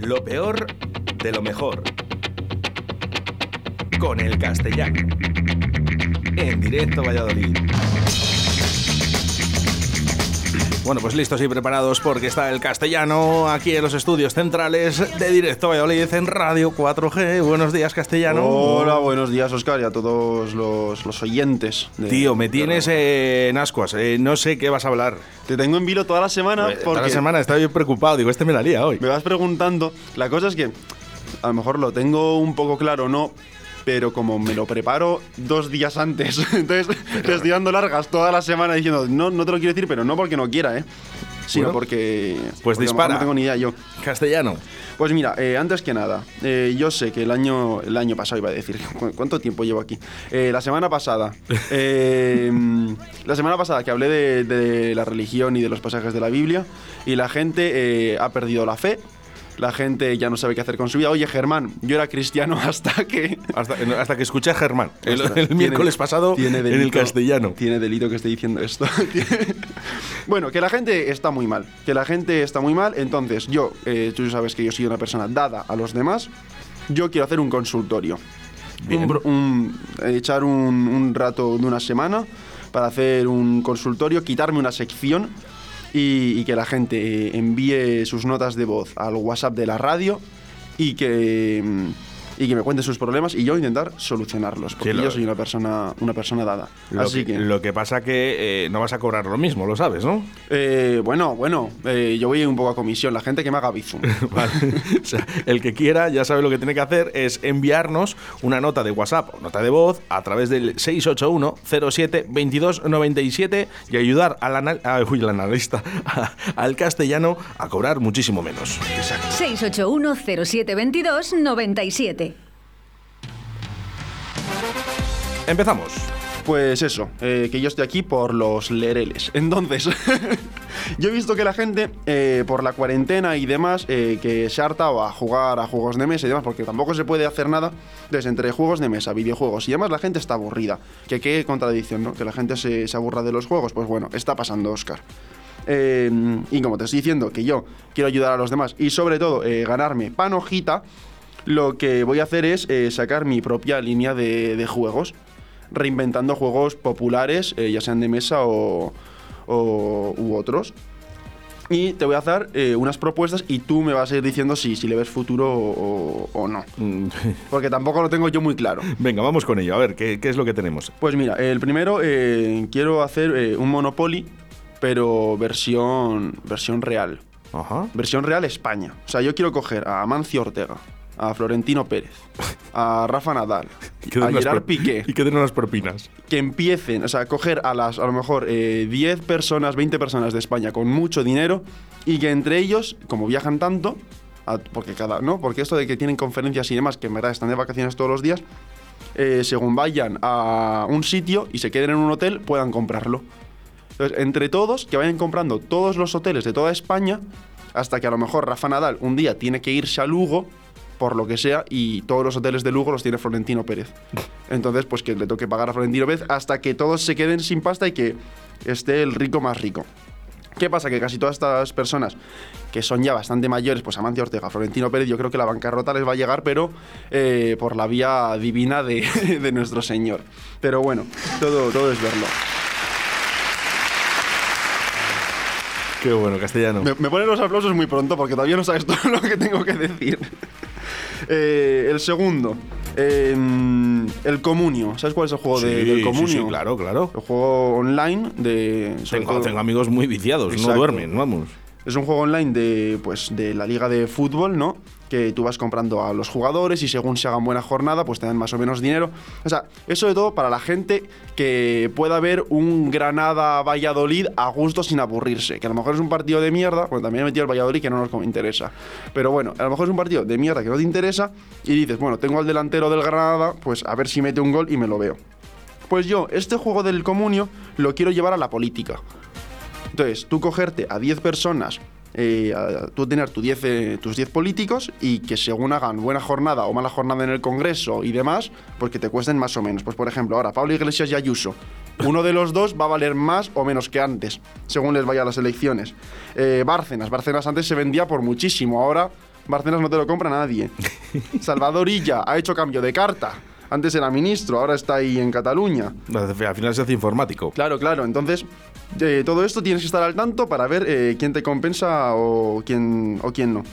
Lo peor de lo mejor. Con el castellano. En directo Valladolid. Bueno, pues listos y preparados porque está el castellano aquí en los estudios centrales de Directo Valladolid en Radio 4G. Buenos días, castellano. Hola, buenos días, Oscar, y a todos los, los oyentes. de- Tío, me tienes en ascuas. eh, no sé qué vas a hablar. Te tengo en vilo toda la semana Toda porque la semana estaba bien preocupado. Digo, este me la lía hoy. me vas preguntando. La cosa es que a lo mejor lo tengo un poco claro no, pero como me lo preparo dos días antes, entonces te estoy dando largas toda la semana diciendo, no, no te lo quiero decir, pero no porque no quiera, ¿eh? Sino Bueno, porque. pues porque dispara. No tengo ni idea yo. Castellano. Pues mira, eh, antes que nada, eh, yo sé que el año, el año pasado iba a decir, ¿cu- ¿cuánto tiempo llevo aquí? Eh, la semana pasada, eh, la semana pasada que hablé de, de la religión y de los pasajes de la Biblia y la gente ha perdido la fe, la gente ya no sabe qué hacer con su vida. Oye, Germán, yo era cristiano hasta que... Hasta, hasta que escuché a Germán el, el miércoles pasado tiene en el delito- castellano. Tiene delito que esté diciendo esto. Bueno, que la gente está muy mal. Que la gente está muy mal. Entonces, yo, eh, tú sabes que yo soy una persona dada a los demás. Yo quiero hacer un consultorio. Un un- echar un, un rato de una semana para hacer un consultorio, quitarme una sección y, y que la gente eh, envíe sus notas de voz al WhatsApp de la radio y que, mm, y que me cuente sus problemas y yo intentar solucionarlos, porque Sí, lo- yo soy una persona, una persona dada. Lo, Así que, que, lo que pasa que eh, no vas a cobrar lo mismo, lo sabes, ¿no? eh, bueno, bueno, eh, yo voy un poco a comisión, la gente que me haga bizum. Vale. O sea, el que quiera ya sabe lo que tiene que hacer es enviarnos una nota de WhatsApp o nota de voz a través del 681 07 22 97 y ayudar al, anal- ah, uy, al analista, al castellano a cobrar muchísimo menos. 681 0722 97. Empezamos. Pues eso, eh, que yo estoy aquí por los lereles. Entonces, yo he visto que la gente, eh, por la cuarentena y demás, eh, que se ha hartado a jugar a juegos de mesa y demás, porque tampoco se puede hacer nada. Entonces, entre juegos de mesa, videojuegos y demás, la gente está aburrida. Que qué contradicción, ¿no? Que la gente se, se aburra de los juegos. Pues bueno, está pasando, Oscar. Y como te estoy diciendo que yo quiero ayudar a los demás y sobre todo ganarme panojita, lo que voy a hacer es sacar mi propia línea de juegos, reinventando juegos populares, eh, ya sean de mesa o, o- u otros. Y te voy a hacer eh, unas propuestas y tú me vas a ir diciendo si, si le ves futuro o, no. Mm, Porque tampoco lo tengo yo muy claro. Venga, vamos con ello. A ver, ¿qué, qué es lo que tenemos? Pues mira, el primero eh, quiero hacer eh, un Monopoly, pero versión, versión real. Ajá. Versión real España. O sea, yo quiero coger a Amancio Ortega, a Florentino Pérez, a Rafa Nadal, a Gerard Piqué, Y que den unas propinas. que empiecen, o sea, coger a las, a lo mejor, eh, 10 personas, 20 personas de España con mucho dinero y que entre ellos, como viajan tanto, a- porque cada, ¿no? Porque esto de que tienen conferencias y demás, que en verdad están de vacaciones todos los días, eh, según vayan a un sitio y se queden en un hotel, puedan comprarlo. Entonces, entre todos, que vayan comprando todos los hoteles de toda España, hasta que a lo mejor Rafa Nadal un día tiene que irse a Lugo, por lo que sea, y todos los hoteles de Lugo los tiene Florentino Pérez. Entonces, pues que le toque pagar a Florentino Pérez hasta que todos se queden sin pasta y que esté el rico más rico. ¿Qué pasa? Que casi todas estas personas que son ya bastante mayores, pues Amancio Ortega, Florentino Pérez, yo creo que la bancarrota les va a llegar, pero eh, por la vía divina de, de nuestro Señor. Pero bueno, todo, todo es verlo. Qué bueno, castellano. Me, me ponen los aplausos muy pronto porque todavía no sabes todo lo que tengo que decir. Eh, el segundo, eh, el Comunio. ¿Sabes cuál es el juego de- Sí, del sí, Comunio? sí, claro, claro. El juego online de. sobre Tengo, todo- tengo amigos muy viciados, Exacto. no duermen, vamos. Es un juego online de, pues, de la liga de fútbol, ¿no? Que tú vas comprando a los jugadores y según se hagan buena jornada, pues te dan más o menos dinero. O sea, eso de todo para la gente que pueda ver un Granada-Valladolid a gusto sin aburrirse. Que a lo mejor es un partido de mierda, bueno, también he metido el Valladolid que no nos interesa. Pero bueno, a lo mejor es un partido de mierda que no te interesa y dices, bueno, tengo al delantero del Granada, pues a ver si mete un gol y me lo veo. Pues yo, este juego del comunio lo quiero llevar a la política. Entonces, tú cogerte a 10 personas, eh, a- tú tener tu 10, eh, tus 10 políticos y que según hagan buena jornada o mala jornada en el Congreso y demás, pues que te cuesten más o menos. Pues por ejemplo, ahora Pablo Iglesias y Ayuso. Uno de los dos va a valer más o menos que antes, según les vaya a las elecciones. Eh, Bárcenas, Bárcenas antes se vendía por muchísimo, ahora Barcenas no te lo compra nadie. Salvador Illa ha hecho cambio de carta. Antes era ministro, ahora está ahí en Cataluña. Al final se hace informático. Claro, claro. Entonces, de todo esto tienes que estar al tanto para ver eh, quién te compensa o quién, o quién no.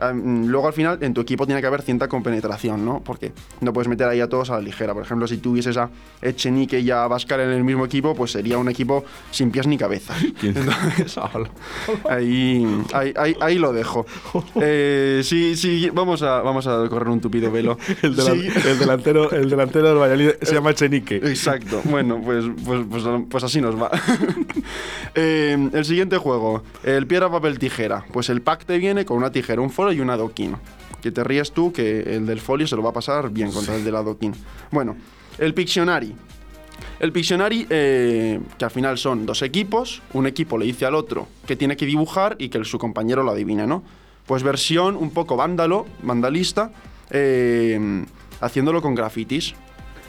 Am, luego al final en tu equipo tiene que haber cierta compenetración, ¿no? Porque no puedes meter ahí a todos a la ligera. Por ejemplo, si tuvieses a Echenique y a Bascar en el mismo equipo, pues sería un equipo sin pies ni cabeza. Entonces, ahí, ahí, ahí- ahí lo dejo. Eh, sí, sí, vamos a, vamos a correr un tupido velo. El, delan- Sí. el delantero, el delantero del Valladolid se llama Chenique. Exacto. Bueno, pues, pues, pues, pues así nos va. Eh, el siguiente juego, el piedra, papel, tijera. Pues el pack te viene con una tijera, un y un adoquín. Que te ríes tú que el del folio se lo va a pasar bien contra el del adoquín. Bueno, el Pictionary. El Pictionary, eh, que al final son dos equipos, un equipo le dice al otro que tiene que dibujar y que el- su compañero lo adivine, ¿no? Pues versión un poco vándalo, vandalista, eh, haciéndolo con grafitis.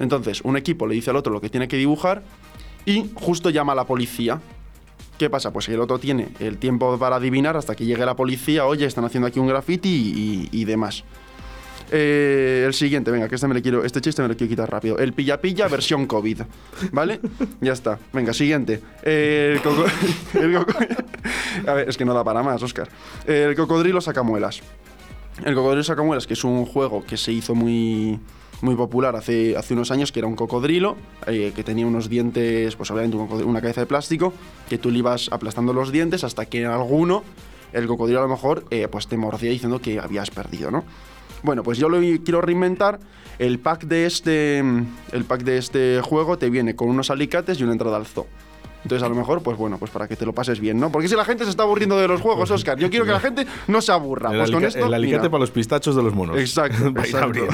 Entonces, un equipo le dice al otro lo que tiene que dibujar y justo llama a la policía. ¿Qué pasa? Pues el otro tiene el tiempo para adivinar hasta que llegue la policía, oye, están haciendo aquí un graffiti y, demás. Eh, el siguiente, venga, que este, me le quiero, este chiste me lo quiero quitar rápido. El pilla-pilla versión COVID. ¿Vale? ya está. Venga, siguiente. El coco- el coco- A ver, es que no da para más, Oscar. El cocodrilo sacamuelas. El cocodrilo sacamuelas, que es un juego que se hizo muy, muy popular hace, hace unos años, que era un cocodrilo, eh, que tenía unos dientes, pues obviamente una cabeza de plástico, que tú le ibas aplastando los dientes hasta que en alguno el cocodrilo a lo mejor eh, pues te mordía diciendo que habías perdido, ¿no? Bueno, pues yo lo quiero reinventar. El pack de este, el pack de este juego te viene con unos alicates y una entrada al zoo. Entonces, a lo mejor, pues bueno, pues para que te lo pases bien, ¿no? Porque si la gente se está aburriendo de los juegos, Oscar, yo quiero que la gente no se aburra. El, Pues con alica- esto, el alicate mira. para los pistachos de los monos. Exacto, exacto.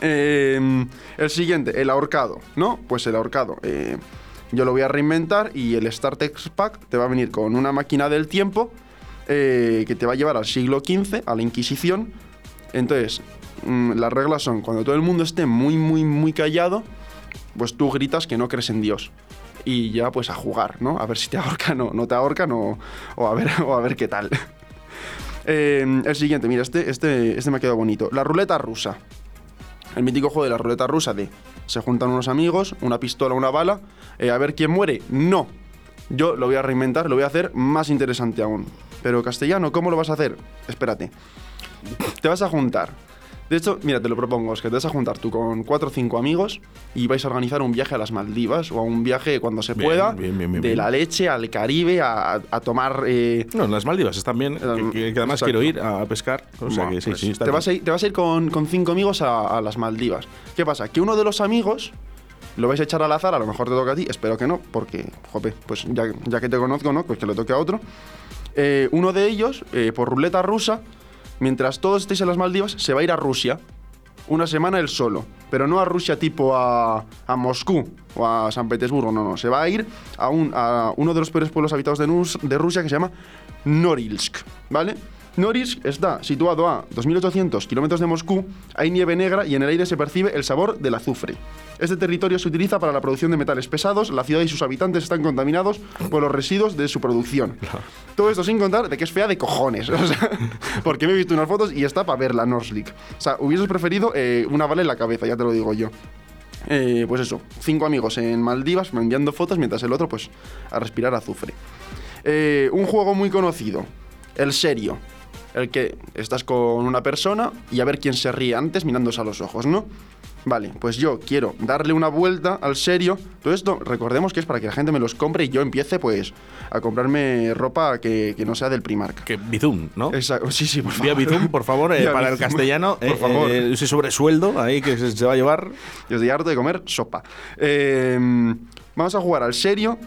Eh, el siguiente, el ahorcado, ¿no? Pues el ahorcado. eh, yo lo voy a reinventar y el StarTex Pack te va a venir con una máquina del tiempo eh, que te va a llevar al siglo XV, a la Inquisición. Entonces, mm, las reglas son, cuando todo el mundo esté muy, muy, muy callado, pues tú gritas que no crees en Dios. Y ya pues a jugar, ¿no? A ver si te ahorcan o no te ahorcan o, o a, ver, o a ver qué tal. Eh, el siguiente, mira, este, este, este me ha quedado bonito. La ruleta rusa. El mítico juego de la ruleta rusa de se juntan unos amigos, una pistola, una bala, eh, a ver quién muere. No. Yo lo voy a reinventar, lo voy a hacer más interesante aún. Pero castellano, ¿cómo lo vas a hacer? Espérate. Te vas a juntar. De hecho, mira, te lo propongo, es que te vas a juntar tú con cuatro o cinco amigos y vais a organizar un viaje a las Maldivas o a un viaje cuando se Bien, pueda, bien, bien, de la leche al Caribe, a, a- tomar... eh, No, en las Maldivas están bien. Que, que- que además Exacto. quiero ir a pescar. O sea que sí, pues sí, está te, bien. vas a ir, te vas a ir con, con cinco amigos a, a las Maldivas. ¿Qué pasa? Que uno de los amigos lo vais a echar al azar, a lo mejor te toca a ti, espero que no, porque, jope, pues ya, ya que te conozco, ¿no? Pues que le toque a otro. Eh, uno de ellos, eh, por ruleta rusa, mientras todos estéis en las Maldivas, se va a ir a Rusia. Una semana él solo. Pero no a Rusia tipo a, a Moscú o a San Petersburgo, no, no. Se va a ir a, un, a uno de los peores pueblos habitados de, de Rusia que se llama Norilsk, ¿vale? Norilsk está situado a 2.800 kilómetros de Moscú, hay nieve negra y en el aire se percibe el sabor del azufre. Este territorio se utiliza para la producción de metales pesados, la ciudad y sus habitantes están contaminados por los residuos de su producción. Todo esto sin contar de que es fea de cojones, o sea, porque me he visto unas fotos y está para verla, Norslik. O sea, hubieses preferido eh, una bala en la cabeza, ya te lo digo yo. Eh, pues eso, cinco amigos en Maldivas enviando fotos mientras el otro pues a respirar azufre. Eh, un juego muy conocido, el serio. El que estás con una persona y a ver quién se ríe antes mirándose a los ojos, ¿no? Vale, pues yo quiero darle una vuelta al serio. Todo esto, recordemos que es para que la gente me los compre y yo empiece, pues, a comprarme ropa que, que no sea del Primark. Que Bizum, ¿no? Exacto, sí, sí, por Vía favor. Bizum, por favor, eh, Vía para el castellano. Por eh, favor. eh, ese sobresueldo ahí que se, se va a llevar. Yo estoy harto de comer sopa. Eh, vamos a jugar al serio.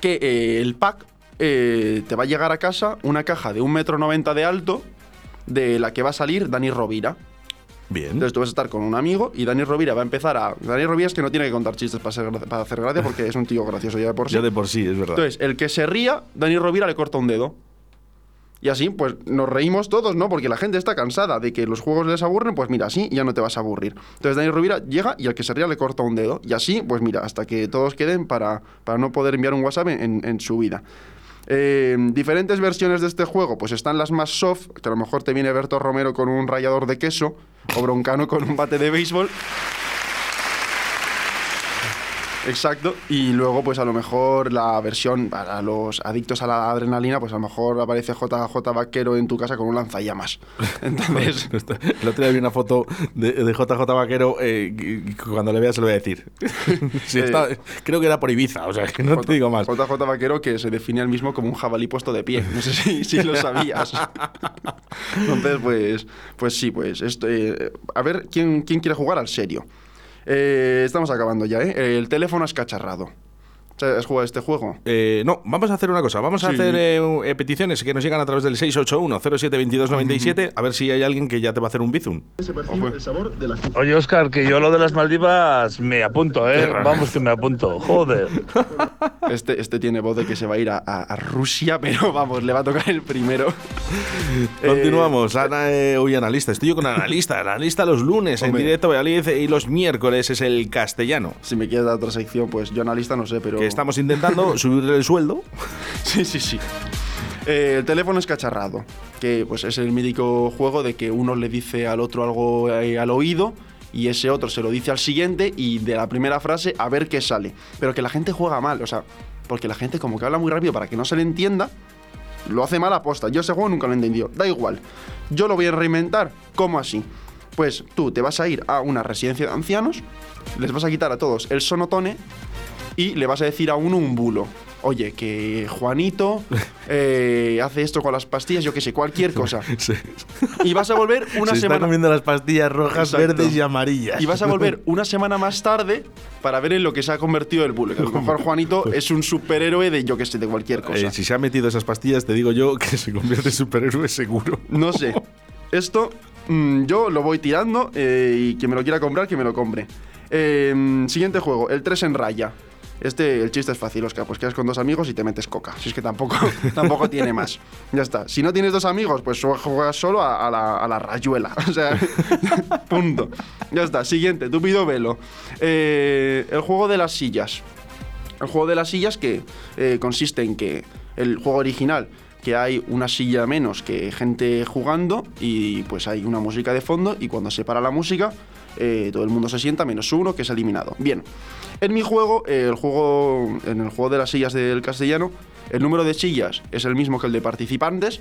Que eh, el pack eh, te va a llegar a casa una caja de 1,90 metro de alto de la que va a salir Dani Rovira. Bien. Entonces tú vas a estar con un amigo y Dani Rovira va a empezar a... Dani Rovira es que no tiene que contar chistes para, ser gra- para hacer gracia porque es un tío gracioso ya de por sí. Ya de por sí, es verdad. Entonces, el que se ría, Dani Rovira le corta un dedo. Y así, pues nos reímos todos, ¿no? Porque la gente está cansada de que los juegos les aburren, pues mira, así ya no te vas a aburrir. Entonces Dani Rovira llega y al que se ría le corta un dedo. Y así, pues mira, hasta que todos queden para, para no poder enviar un WhatsApp en, en su vida. Eh, diferentes versiones de este juego, pues están las más soft, que a lo mejor te viene Berto Romero con un rallador de queso o Broncano con un bate de béisbol. Exacto. Y luego, pues a lo mejor la versión para los adictos a la adrenalina, pues a lo mejor aparece JJ Vaquero en tu casa con un lanzallamas. Entonces, El otro día vi una foto de, de JJ Vaquero eh, y cuando le vea se lo voy a decir. Sí, está- creo que era por Ibiza, o sea, que no te digo más. JJ Vaquero que se define al mismo como un jabalí puesto de pie. No sé si, si lo sabías. Entonces, pues, pues sí, pues esto, eh, a ver quién, quién quiere jugar al serio. Eh, estamos acabando ya, ¿eh? El teléfono escacharrado. ¿Has jugado este juego? Eh, no, vamos a hacer una cosa. Vamos a hacer eh, eh, peticiones que nos llegan a través del 681-072297 a ver si hay alguien que ya te va a hacer un bizum. Oye, Oscar, que yo lo de las Maldivas me apunto, ¿eh? Vamos que me apunto. Joder. Este, este tiene voz de que se va a ir a, a- a Rusia, pero vamos, le va a tocar el primero. Continuamos. Ana, eh, hoy analista. Estoy yo con analista. Analista los lunes Hombre. en directo Valladolid y los miércoles es el castellano. Si me quieres dar otra sección, pues yo analista no sé, pero... Que estamos intentando subirle el sueldo. Sí, sí, sí. Eh, el teléfono escacharrado, que pues es el mítico juego de que uno le dice al otro algo eh, al oído y ese otro se lo dice al siguiente y de la primera frase a ver qué sale. Pero que la gente juega mal, o sea, porque la gente como que habla muy rápido para que no se le entienda, lo hace mal aposta. Yo ese juego nunca lo he entendido. Da igual. Yo lo voy a reinventar. ¿Cómo así? Pues tú te vas a ir a una residencia de ancianos, les vas a quitar a todos el sonotone y le vas a decir a uno un bulo. Oye, que Juanito eh, hace esto con las pastillas, yo qué sé, cualquier cosa. Y vas a volver una se está semana. comiendo las pastillas rojas, Exacto. verdes y amarillas. Y vas a volver una semana más tarde para ver en lo que se ha convertido el bulo. Que Juanito es un superhéroe de yo que sé, de cualquier cosa. Eh, si se ha metido esas pastillas, te digo yo que se convierte en superhéroe seguro. No sé. Esto mm, yo lo voy tirando eh, y quien me lo quiera comprar, que me lo compre. Eh, siguiente juego, el 3 en raya. Este, el chiste es fácil, Oscar. Pues quedas con dos amigos y te metes coca. Si es que tampoco, tampoco tiene más. Ya está. Si no tienes dos amigos, pues juegas solo a, a la, a la rayuela. O sea, punto. Ya está. Siguiente, tupido velo. Eh, el juego de las sillas. El juego de las sillas que eh, consiste en que el juego original, que hay una silla menos que gente jugando y pues hay una música de fondo y cuando se para la música eh, todo el mundo se sienta menos uno que es eliminado. Bien, en mi juego, eh, el juego, en el juego de las sillas del castellano, el número de sillas es el mismo que el de participantes,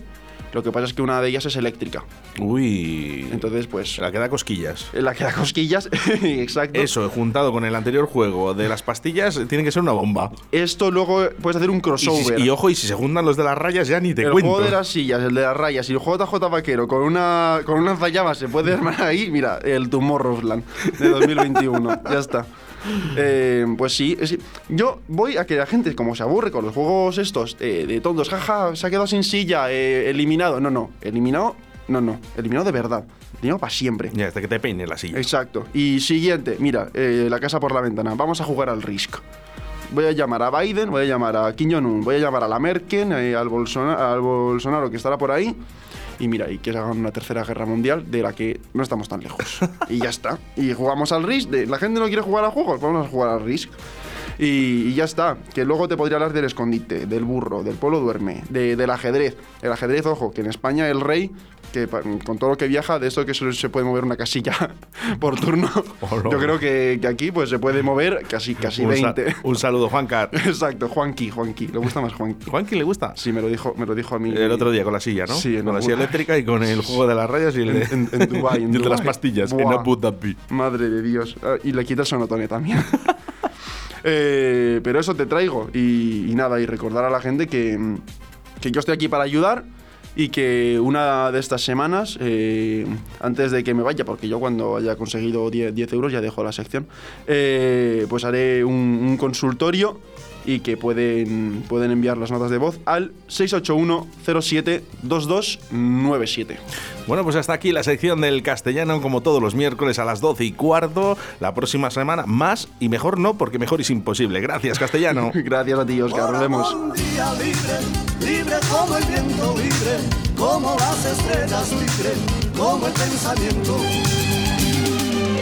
lo que pasa es que una de ellas es eléctrica. Uy. Entonces pues la que da cosquillas. en la que da cosquillas, exacto. Eso, juntado con el anterior juego de las pastillas, tiene que ser una bomba. Esto luego puedes hacer un Y, si- crossover. y ojo, y si se juntan los de las rayas, ya ni te el cuento. juego de las sillas, el de las rayas y el juego JJ Vaquero con una con una se puede armar ahí, mira, el Tomorrowland de 2021. ya está. Eh, pues sí, es- yo voy a que la gente, como se aburre con los juegos estos eh, de tontos, jaja, se ha quedado sin silla, eh, eliminado. No, no, eliminado, no, no, eliminado de verdad, eliminado para siempre. Ya, hasta que te peine la silla. Exacto. Y siguiente, mira, la casa por la ventana. Vamos a jugar al Risk. Voy a llamar a Biden, voy a llamar a Kim Jong-un, voy a llamar a la Merkel, eh, al, Bolsonaro, al Bolsonaro que estará por ahí. Y mira, y que se hagan una tercera guerra mundial de la que no estamos tan lejos. y ya está. Y jugamos al Risk. la gente no quiere jugar a juegos, vamos a jugar al Risk. Y, y ya está. Que luego te podría hablar del escondite, del burro, del polo duerme, de- del ajedrez. El ajedrez, ojo, que en España el rey, que con todo lo que viaja, de esto que solo se puede mover una casilla por turno, yo creo que, que aquí pues se puede mover casi, casi un, sa- 20. un saludo, Juancar. Exacto, Juanqui, Juanqui. Le gusta más Juanqui. ¿Juanqui le gusta? Sí, me lo dijo, me lo dijo a mí. El otro día con la silla, ¿no? Sí, en con la Abu silla eléctrica y con el juego de las rayas y el En- en- en Dubái, en y el de las pastillas. En Buah. Abu Dhabi. Madre de Dios. Ah, Y le quita el sonotone también. Eh, pero eso te traigo. Y, nada, y recordar a la gente que, que yo estoy aquí para ayudar y que una de estas semanas, eh, antes de que me vaya, porque yo cuando haya conseguido 10, 10 euros ya dejo la sección, eh, pues haré un consultorio y que pueden, pueden enviar las notas de voz al 681 07 2297. Bueno, pues hasta aquí la sección del castellano, como todos los miércoles a las 12 y cuarto. La próxima semana más y mejor no, porque mejor es imposible. Gracias, castellano. Gracias a ti, Oscar. Nos vemos. Un día libre, libre como el viento, libre como las estrellas, libre como el pensamiento.